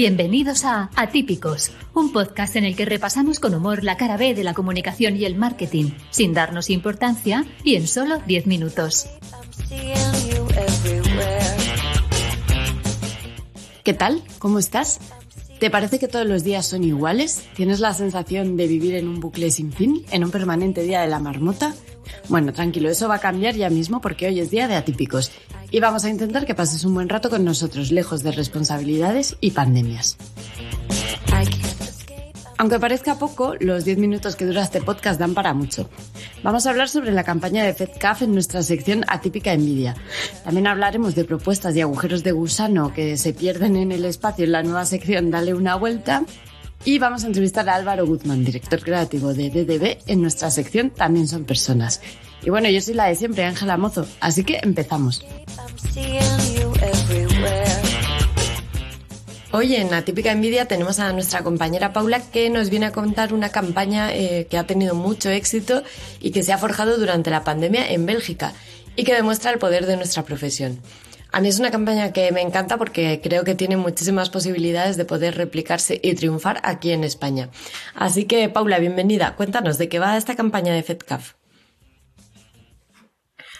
Bienvenidos a Atípicos, un podcast en el que repasamos con humor la cara B de la comunicación y el marketing, sin darnos importancia y en solo 10 minutos. ¿Qué tal? ¿Cómo estás? ¿Te parece que todos los días son iguales? ¿Tienes la sensación de vivir en un bucle sin fin, en un permanente día de la marmota? Bueno, tranquilo, eso va a cambiar ya mismo porque hoy es día de atípicos y vamos a intentar que pases un buen rato con nosotros, lejos de responsabilidades y pandemias. Aunque parezca poco, los 10 minutos que dura este podcast dan para mucho. Vamos a hablar sobre la campaña de FedCaf en nuestra sección Atípica Envidia. También hablaremos de propuestas y agujeros de gusano que se pierden en el espacio en la nueva sección Dale una vuelta. Y vamos a entrevistar a Álvaro Guzmán, director creativo de DDB, en nuestra sección También son personas. Y bueno, yo soy la de siempre, Ángela Mozo, así que empezamos. Hoy en la típica envidia tenemos a nuestra compañera Paula que nos viene a contar una campaña eh, que ha tenido mucho éxito y que se ha forjado durante la pandemia en Bélgica y que demuestra el poder de nuestra profesión. A mí es una campaña que me encanta porque creo que tiene muchísimas posibilidades de poder replicarse y triunfar aquí en España. Así que, Paula, bienvenida. Cuéntanos de qué va esta campaña de FedCaf.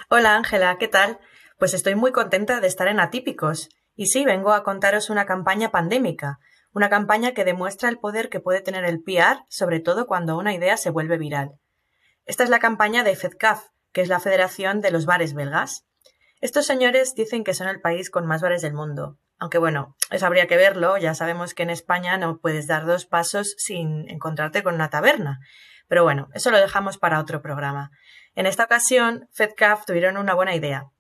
Hola Ángela, ¿qué tal? Pues estoy muy contenta de estar en Atípicos. Y sí, vengo a contaros una campaña pandémica, una campaña que demuestra el poder que puede tener el PR, sobre todo cuando una idea se vuelve viral. Esta es la campaña de FedCaf, que es la Federación de los Bares Belgas. Estos señores dicen que son el país con más bares del mundo. Aunque bueno, eso habría que verlo, ya sabemos que en España no puedes dar dos pasos sin encontrarte con una taberna. Pero bueno, eso lo dejamos para otro programa. En esta ocasión, FedCaf tuvieron una buena idea.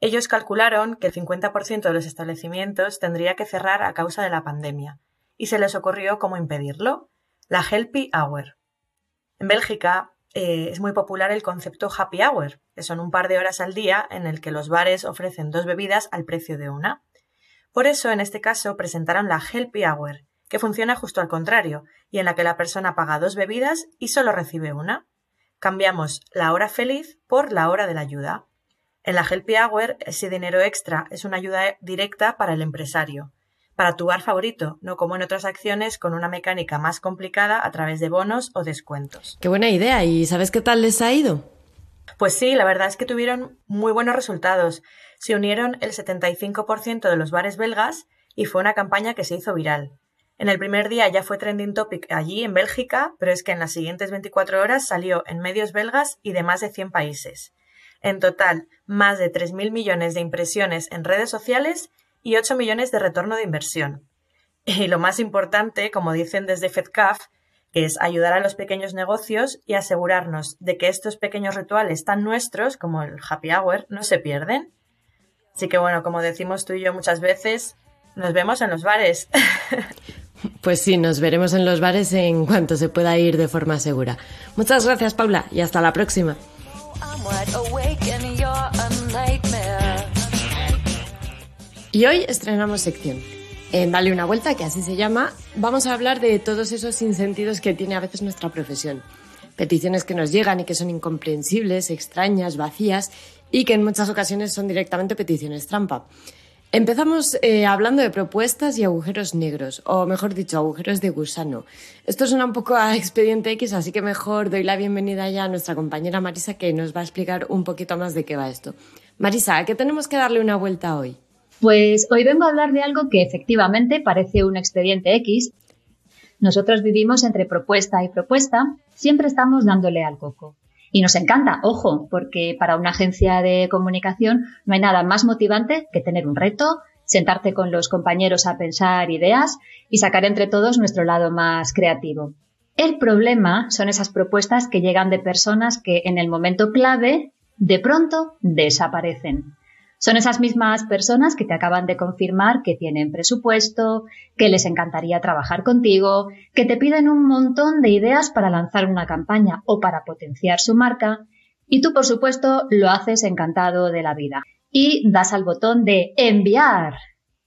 Ellos calcularon que el 50% de los establecimientos tendría que cerrar a causa de la pandemia, y se les ocurrió cómo impedirlo, la Helpy Hour. En Bélgica, eh, es muy popular el concepto happy hour, que son un par de horas al día en el que los bares ofrecen dos bebidas al precio de una. Por eso, en este caso, presentaron la Helpy Hour, que funciona justo al contrario, y en la que la persona paga dos bebidas y solo recibe una. Cambiamos la hora feliz por la hora de la ayuda. En la Helpy Hour, ese dinero extra es una ayuda directa para el empresario, para tu bar favorito, no como en otras acciones con una mecánica más complicada a través de bonos o descuentos. Qué buena idea. ¿Y sabes qué tal les ha ido? Pues sí, la verdad es que tuvieron muy buenos resultados. Se unieron el 75% de los bares belgas y fue una campaña que se hizo viral. En el primer día ya fue trending topic allí en Bélgica, pero es que en las siguientes 24 horas salió en medios belgas y de más de 100 países. En total, más de 3.000 millones de impresiones en redes sociales y 8 millones de retorno de inversión. Y lo más importante, como dicen desde FedCaf, es ayudar a los pequeños negocios y asegurarnos de que estos pequeños rituales tan nuestros, como el happy hour, no se pierden. Así que bueno, como decimos tú y yo muchas veces, nos vemos en los bares. Pues sí, nos veremos en los bares en cuanto se pueda ir de forma segura. Muchas gracias, Paula, y hasta la próxima. Y hoy estrenamos sección. En Dale una vuelta, que así se llama, vamos a hablar de todos esos sinsentidos que tiene a veces nuestra profesión. Peticiones que nos llegan y que son incomprensibles, extrañas, vacías y que en muchas ocasiones son directamente peticiones trampa. Empezamos eh, hablando de propuestas y agujeros negros, o mejor dicho, agujeros de gusano. Esto suena un poco a expediente X, así que mejor doy la bienvenida ya a nuestra compañera Marisa que nos va a explicar un poquito más de qué va esto. Marisa, ¿a qué tenemos que darle una vuelta hoy? Pues hoy vengo a hablar de algo que efectivamente parece un expediente X. Nosotros vivimos entre propuesta y propuesta, siempre estamos dándole al coco. Y nos encanta, ojo, porque para una agencia de comunicación no hay nada más motivante que tener un reto, sentarte con los compañeros a pensar ideas y sacar entre todos nuestro lado más creativo. El problema son esas propuestas que llegan de personas que en el momento clave de pronto desaparecen. Son esas mismas personas que te acaban de confirmar que tienen presupuesto, que les encantaría trabajar contigo, que te piden un montón de ideas para lanzar una campaña o para potenciar su marca, y tú, por supuesto, lo haces encantado de la vida. Y das al botón de enviar.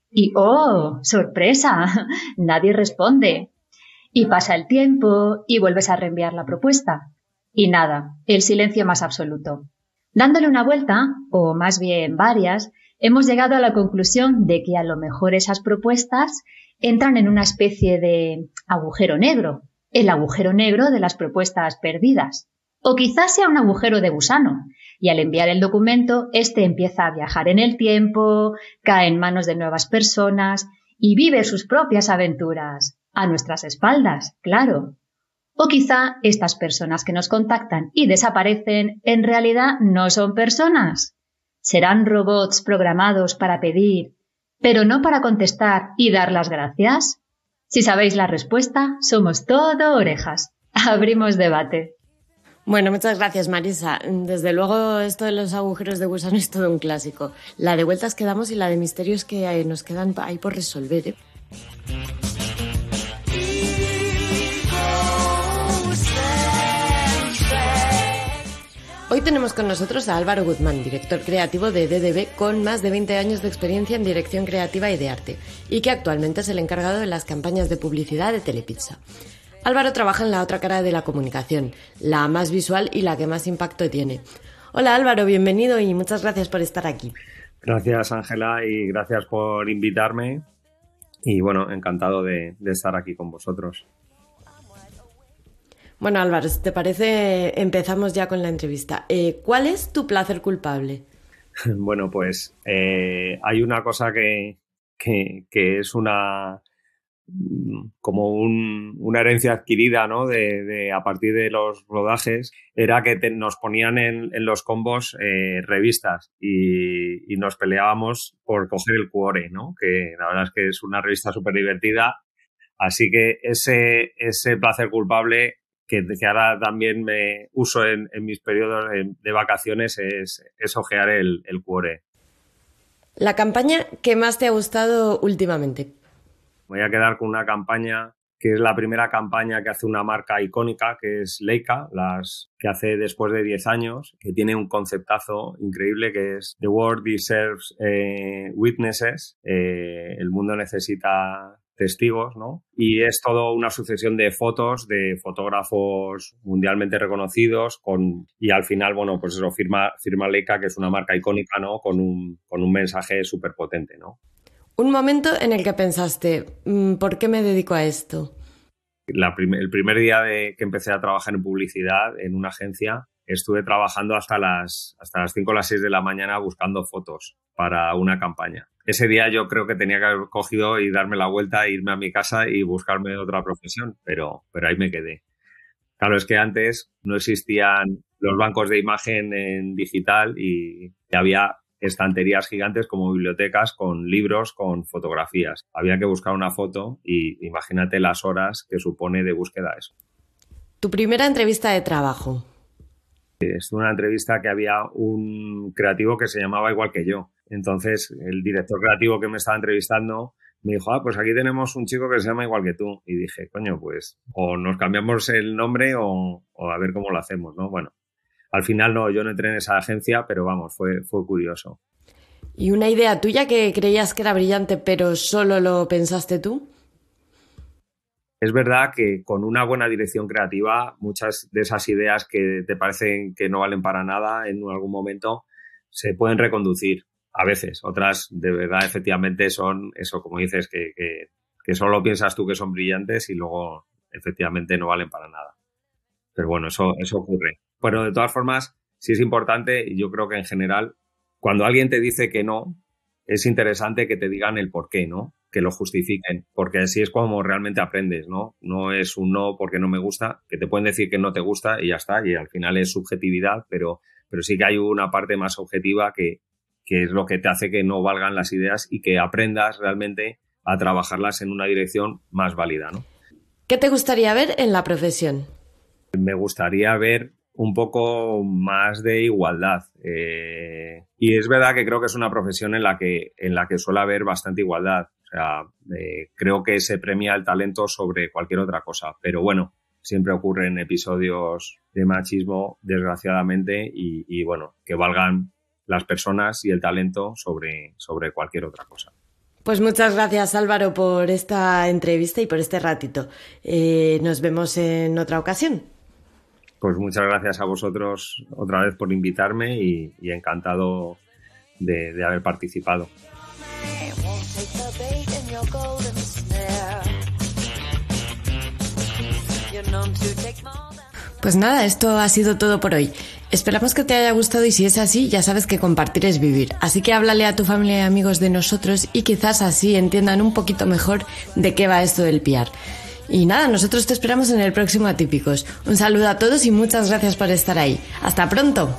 Y ¡oh! ¡Sorpresa! Nadie responde. Y pasa el tiempo y vuelves a reenviar la propuesta. Y nada, el silencio más absoluto. Dándole una vuelta, o más bien varias, hemos llegado a la conclusión de que a lo mejor esas propuestas entran en una especie de agujero negro, el agujero negro de las propuestas perdidas. O quizás sea un agujero de gusano, y al enviar el documento, éste empieza a viajar en el tiempo, cae en manos de nuevas personas y vive sus propias aventuras, a nuestras espaldas, claro. O quizá estas personas que nos contactan y desaparecen en realidad no son personas. ¿Serán robots programados para pedir, pero no para contestar y dar las gracias? Si sabéis la respuesta, somos todo orejas. Abrimos debate. Bueno, muchas gracias, Marisa. Desde luego, esto de los agujeros de gusano es todo un clásico. La de vueltas que damos y la de misterios que nos quedan ahí por resolver. ¿eh? Hoy tenemos con nosotros a Álvaro Guzmán, director creativo de DDB, con más de 20 años de experiencia en dirección creativa y de arte, y que actualmente es el encargado de las campañas de publicidad de Telepizza. Álvaro trabaja en la otra cara de la comunicación, la más visual y la que más impacto tiene. Hola Álvaro, bienvenido y muchas gracias por estar aquí. Gracias Ángela y gracias por invitarme y bueno, encantado de, estar aquí con vosotros. Bueno Álvaro, si te parece, empezamos ya con la entrevista. Eh, ¿Cuál es tu placer culpable? Bueno, pues eh, hay una cosa que, que es una como una herencia adquirida, ¿no? De, a partir de los rodajes, era que nos ponían en, los combos eh, revistas y, nos peleábamos por coger el cuore, ¿no? Que la verdad es que es una revista súper divertida. Así que ese, ese placer culpable que, ahora también me uso en, mis periodos de, vacaciones es, es ojear el, el cuore. La campaña que más te ha gustado últimamente voy a quedar con una campaña que es la primera campaña que hace una marca icónica, que es Leica, las que hace después de 10 años, que tiene un conceptazo increíble que es The World Deserves eh, Witnesses, eh, el mundo necesita testigos, ¿no? Y es todo una sucesión de fotos de fotógrafos mundialmente reconocidos con, y al final, bueno, pues eso, firma, firma Leica, que es una marca icónica, ¿no? Con un, con un mensaje súper potente, ¿no? Un momento en el que pensaste, mm, ¿por qué me dedico a esto? el primer día de que empecé a trabajar en publicidad en una agencia, estuve trabajando hasta las, hasta las 5 o las 6 de la mañana buscando fotos para una campaña. Ese día yo creo que tenía que haber cogido y darme la vuelta, irme a mi casa y buscarme otra profesión, pero, pero ahí me quedé. Claro, es que antes no existían los bancos de imagen en digital y había estanterías gigantes como bibliotecas con libros, con fotografías. Había que buscar una foto y imagínate las horas que supone de búsqueda eso. Tu primera entrevista de trabajo. Es una entrevista que había un creativo que se llamaba igual que yo. Entonces, el director creativo que me estaba entrevistando me dijo, ah, pues aquí tenemos un chico que se llama igual que tú. Y dije, coño, pues o nos cambiamos el nombre o, o a ver cómo lo hacemos, ¿no? Bueno, al final no, yo no entré en esa agencia, pero vamos, fue, fue curioso. ¿Y una idea tuya que creías que era brillante, pero solo lo pensaste tú? Es verdad que con una buena dirección creativa, muchas de esas ideas que te parecen que no valen para nada en algún momento se pueden reconducir a veces. Otras, de verdad, efectivamente son eso, como dices, que, solo piensas tú que son brillantes y luego efectivamente no valen para nada. Pero bueno, eso, eso ocurre. Pero de todas formas, sí es importante, y yo creo que en general, cuando alguien te dice que no, es interesante que te digan el por qué, ¿no? Que lo justifiquen, porque así es como realmente aprendes, ¿no? No es un no porque no me gusta, que te pueden decir que no te gusta y ya está, y al final es subjetividad, pero, pero sí que hay una parte más objetiva que, que es lo que te hace que no valgan las ideas y que aprendas realmente a trabajarlas en una dirección más válida, ¿no? ¿Qué te gustaría ver en la profesión? Me gustaría ver un poco más de igualdad. Eh, y es verdad que creo que es una profesión en la que, en la que suele haber bastante igualdad. O sea, eh, creo que se premia el talento sobre cualquier otra cosa. Pero bueno, siempre ocurren episodios de machismo, desgraciadamente, y, bueno, que valgan las personas y el talento sobre, sobre cualquier otra cosa. Pues muchas gracias Álvaro por esta entrevista y por este ratito. Eh, nos vemos en otra ocasión. Pues muchas gracias a vosotros otra vez por invitarme y, encantado de haber participado. Pues nada, esto ha sido todo por hoy. Esperamos que te haya gustado y si es así, ya sabes que compartir es vivir. Así que háblale a tu familia y amigos de nosotros y quizás así entiendan un poquito mejor de qué va esto del piar. Y nada, nosotros te esperamos en el próximo Atípicos. Un saludo a todos y muchas gracias por estar ahí. Hasta pronto.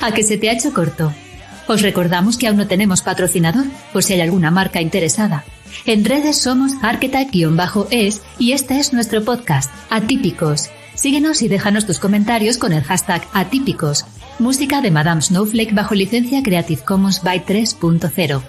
A que se te ha hecho corto. Os recordamos que aún no tenemos patrocinador, por si hay alguna marca interesada. En redes somos archetype-es y este es nuestro podcast, Atípicos. Síguenos y déjanos tus comentarios con el hashtag Atípicos. Música de Madame Snowflake bajo licencia Creative Commons by 3.0.